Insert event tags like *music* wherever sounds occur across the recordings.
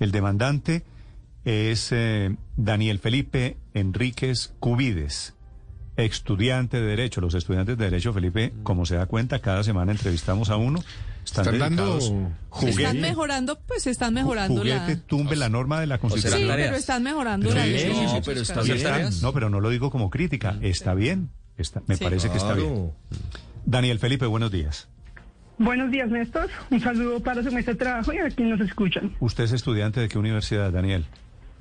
El demandante es eh, Daniel Felipe Enríquez Cubides, estudiante de Derecho. Los estudiantes de Derecho, Felipe, como se da cuenta, cada semana entrevistamos a uno. Están, Están dando juguete. Están mejorando, pues están mejorando juguete la... tumbe la norma de la Constitución. Sí, pero están mejorando Pero la ley. No, pero está bien. no, pero no lo digo como crítica. Está bien. Está, me Sí. parece que está bien. Daniel Felipe, buenos días. Buenos días, Néstor. Un saludo para su mesa de trabajo y a quienes nos escuchan. Usted es estudiante de qué universidad, Daniel?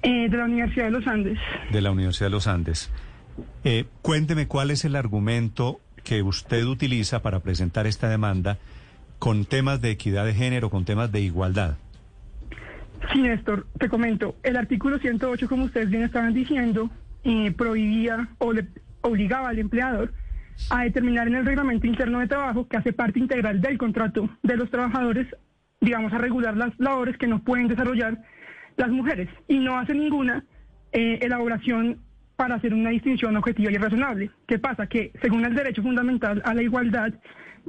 Eh, de la Universidad de los Andes. de la Universidad de los Andes. Eh, cuénteme cuál es el argumento que usted utiliza para presentar esta demanda con temas de equidad de género, con temas de igualdad. Sí, Néstor, te comento. El artículo 108, como ustedes bien estaban diciendo, eh, prohibía o le obligaba al empleador a determinar en el reglamento interno de trabajo que hace parte integral del contrato de los trabajadores, digamos, a regular las labores que no pueden desarrollar las mujeres y no hace ninguna eh, elaboración para hacer una distinción objetiva y razonable. ¿Qué pasa? Que según el derecho fundamental a la igualdad,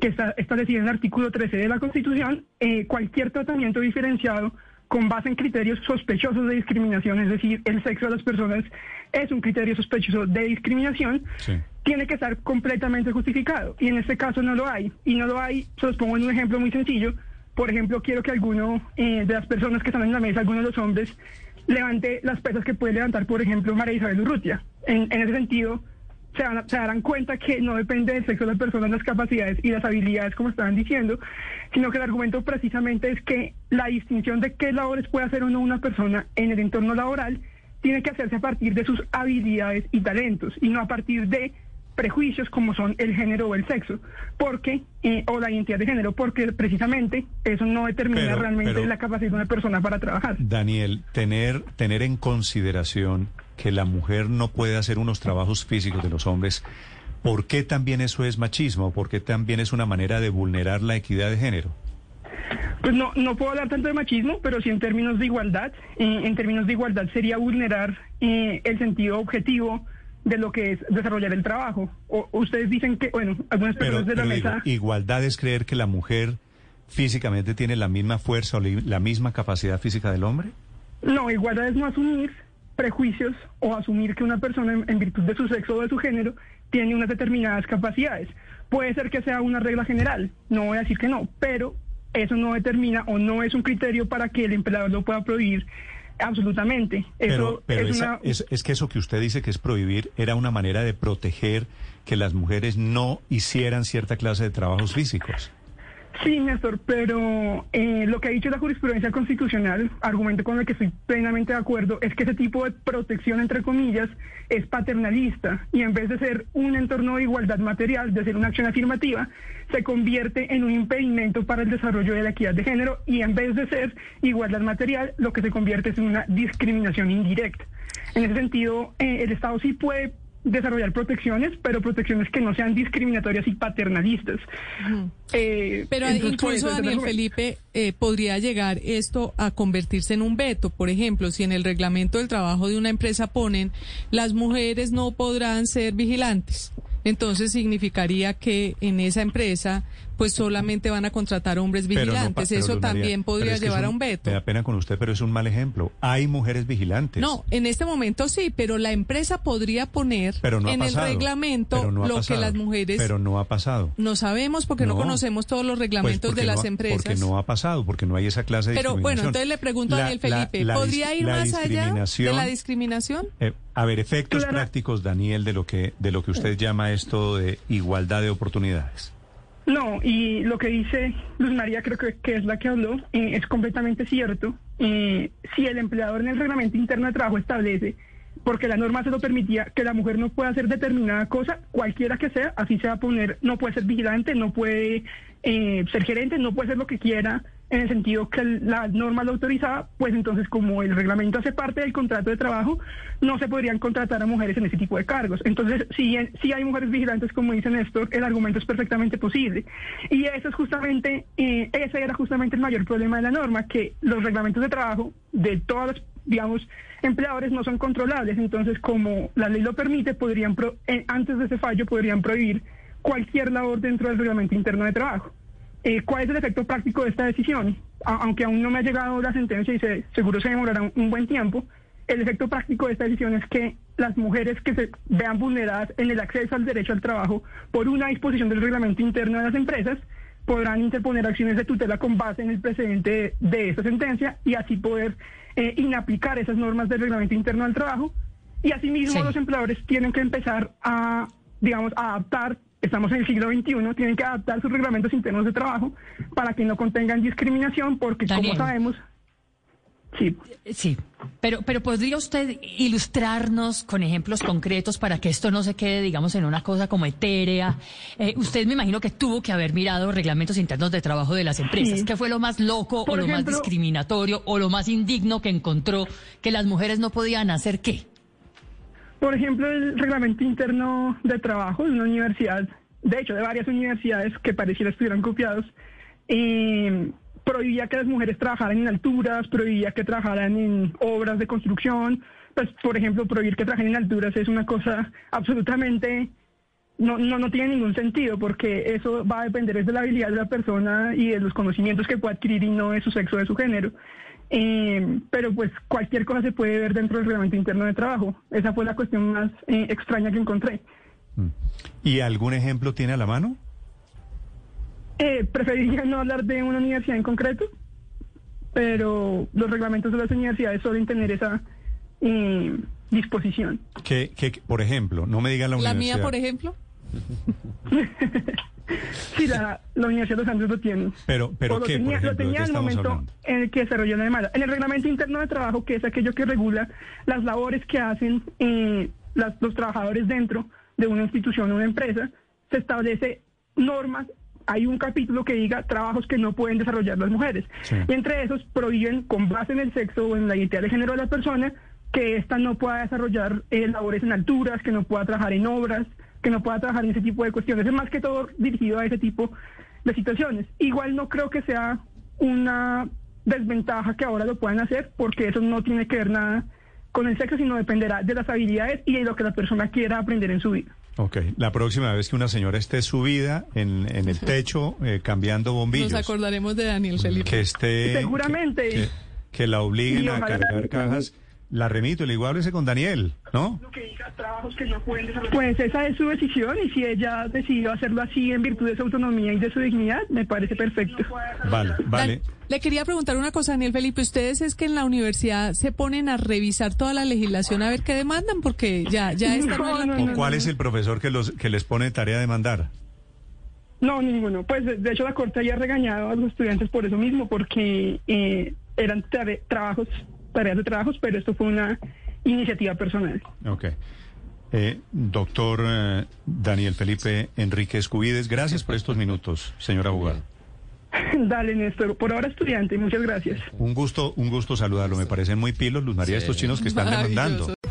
que está establecido en el artículo 13 de la Constitución, eh, cualquier tratamiento diferenciado con base en criterios sospechosos de discriminación, es decir, el sexo de las personas es un criterio sospechoso de discriminación, Sí. Tiene que estar completamente justificado. Y en este caso no lo hay. Y no lo hay, se los pongo en un ejemplo muy sencillo. Por ejemplo, quiero que alguno eh, de las personas que están en la mesa, alguno de los hombres, levante las pesas que puede levantar, por ejemplo, María Isabel Urrutia. En, ese sentido, se, van se darán cuenta que no depende del sexo de las personas, las capacidades y las habilidades, como estaban diciendo, sino que el argumento precisamente es que la distinción de qué labores puede hacer o una persona en el entorno laboral tiene que hacerse a partir de sus habilidades y talentos y no a partir de prejuicios como son el género o el sexo, porque eh, o la identidad de género, porque precisamente eso no determina Pero- realmente pero- la capacidad de una persona para trabajar. Daniel, tener, tener en consideración que la mujer no puede hacer unos trabajos físicos de los hombres, ¿por qué también eso es machismo? ¿Por qué también es una manera de vulnerar la equidad de género? Pues no, no puedo hablar tanto de machismo, pero sí en términos de igualdad. Eh, en términos de igualdad sería vulnerar eh, el sentido objetivo de lo que es desarrollar el trabajo. O, ustedes dicen que, bueno, algunas Pero, personas de la pero digo, mesa... igualdad es creer que la mujer físicamente tiene la misma fuerza o la misma capacidad física del hombre. No, igualdad es no asumir prejuicios o asumir que una persona en, en virtud de su sexo o de su género tiene unas determinadas capacidades. Puede ser que sea una regla general, no voy a decir que no, pero eso no determina o no es un criterio para que el empleador lo pueda prohibir absolutamente. Pero, Eso pero es esa- una... es, es que eso que usted dice que es prohibir era una manera de proteger que las mujeres no hicieran cierta clase de trabajos físicos. Sí, Néstor, pero eh, lo que ha dicho la jurisprudencia constitucional, argumento con el que estoy plenamente de acuerdo, es que ese tipo de protección, entre comillas, es paternalista y en vez de ser un entorno de igualdad material, de ser una acción afirmativa, se convierte en un impedimento para el desarrollo de la equidad de género y en vez de ser igualdad material, lo que se convierte es en una discriminación indirecta. En ese sentido, eh, el Estado sí puede desarrollar protecciones, pero protecciones que no sean discriminatorias y paternalistas. Eh, Pero incluso, Daniel. Felipe, eh, podría llegar esto a convertirse en un veto. Por ejemplo, si en el reglamento del trabajo de una empresa ponen las mujeres no podrán ser vigilantes, entonces significaría que en esa empresa pues solamente van a contratar hombres no vigilantes. Eso María, también podría es que es llevar a un- veto. Me da pena con usted, pero es un mal ejemplo. Hay mujeres vigilantes. No, en este momento sí, pero la empresa podría poner pero no ha en pasado. el reglamento Pero no ha lo pasado. que las mujeres Pero no ha pasado. no sabemos porque no, No. conocemos todos los Pues reglamentos de las empresas. Porque no ha pasado, porque no hay esa clase de Pero bueno, entonces le pregunto a Daniel Felipe, la ¿podría ir más allá de la discriminación? Eh, a ver, efectos prácticos, Daniel, de lo que de lo que usted llama esto de igualdad de oportunidades. No, y lo que dice Luz María, creo que, que es la que habló, eh, es completamente cierto. Eh, si el empleador en el reglamento interno de trabajo establece, porque la norma se lo permitía, que la mujer no puede hacer determinada cosa, cualquiera que sea, así se va a poner, no puede ser vigilante, no puede eh, ser gerente, no puede ser lo que quiera en el sentido que la norma lo autorizaba, pues entonces como el reglamento hace parte del contrato de trabajo, no se podrían contratar a mujeres en ese tipo de cargos. Entonces, si, hay mujeres vigilantes, como dice Néstor, el argumento es perfectamente posible. Y eso es justamente, eh, ese era justamente el mayor problema de la norma, que los reglamentos de trabajo de todos los, digamos, empleadores no son controlables. Entonces, como la ley lo permite, podrían, eh, antes de ese fallo, podrían prohibir cualquier labor dentro del reglamento interno de trabajo. Eh, ¿Cuál es el efecto práctico de esta decisión? aunque aún no me ha llegado la sentencia y se, seguro se demorará un, buen tiempo, el efecto práctico de esta decisión es que las mujeres que se vean vulneradas en el acceso al derecho al trabajo por una disposición del reglamento interno de las empresas podrán interponer acciones de tutela con base en el precedente de, esta sentencia y así poder eh, inaplicar esas normas del reglamento interno del trabajo. Y asimismo los empleadores tienen que empezar a, digamos, a adaptar estamos en el siglo XXI, tienen que adaptar sus reglamentos internos de trabajo para que no contengan discriminación, porque como sabemos... Sí. Sí, pero, pero podría usted ilustrarnos con ejemplos concretos para que esto no se quede, digamos, en una cosa como etérea. Eh, usted me imagino que tuvo que haber mirado reglamentos internos de trabajo de las empresas. ¿Qué fue lo más loco o lo más discriminatorio o lo más indigno que encontró que las mujeres no podían hacer qué? Por ejemplo, el reglamento interno de trabajo de una universidad, de hecho, de varias universidades que pareciera estuvieran copiados, eh, prohibía que las mujeres trabajaran en alturas, prohibía que trabajaran en obras de construcción. Pues, por ejemplo, prohibir que trabajen en alturas es una cosa absolutamente no, no, no tiene ningún sentido porque eso va a depender de la habilidad de la persona y de los conocimientos que pueda adquirir y no de su sexo o de su género. Eh, pero pues cualquier cosa se puede ver dentro del reglamento interno de trabajo. Esa fue la cuestión más eh, extraña que encontré. Mm. ¿Y algún ejemplo tiene a la mano? Eh, preferiría no hablar de una universidad en concreto, pero los reglamentos de las universidades suelen tener esa eh, disposición. Que, que, por ejemplo, no me digan la, universidad. ¿La mía, por ejemplo? *laughs* Sí, la, Universidad de los Andes lo tiene. Pero, pero lo ¿qué, tenía, por lo tenía en el momento en el que desarrolló la demanda. En el reglamento interno de trabajo, que es aquello que regula las labores que hacen eh, los trabajadores dentro de una institución o una empresa, se establece normas. Hay un capítulo que diga trabajos que no pueden desarrollar las mujeres. Y entre esos prohíben, con base en el sexo o en la identidad de género de la persona, que ésta no pueda desarrollar eh, labores en alturas, que no pueda trabajar en obras, que no pueda trabajar en ese tipo de cuestiones. Es más que todo dirigido a ese tipo de situaciones. Igual no creo que sea una desventaja que ahora lo puedan hacer, porque eso no tiene que ver nada con el sexo, sino dependerá de las habilidades y de lo que la persona quiera aprender en su vida. Ok, la próxima vez que una señora esté subida en, en el techo eh, cambiando bombillos. Nos acordaremos de Daniel Felipe. Que esté... Seguramente. Que, la obliguen a cargar cajas la remito, le igual ese con Daniel, ¿no? Pues esa es su decisión y si ella decidió hacerlo así en virtud de su autonomía y de su dignidad, me parece perfecto. Vale, vale. Le quería preguntar una cosa, Daniel Felipe. ¿Ustedes es que en la universidad se ponen a revisar toda la legislación a ver qué demandan? Porque ya, ya está. ¿O cuál es el profesor que, los, que les pone tarea de mandar? No, ninguno. Pues de hecho la Corte había regañado a los estudiantes por eso mismo, porque eh, eran trabajos tareas de trabajos, pero esto fue una iniciativa personal. Ok. Eh, doctor eh, Daniel Felipe Enrique Escubides, gracias por estos minutos, señor abogado. *laughs* Dale, Néstor. Por ahora estudiante, muchas gracias. Un gusto, un gusto saludarlo. Me parecen muy pilos, Luz María, estos chinos que están demandando.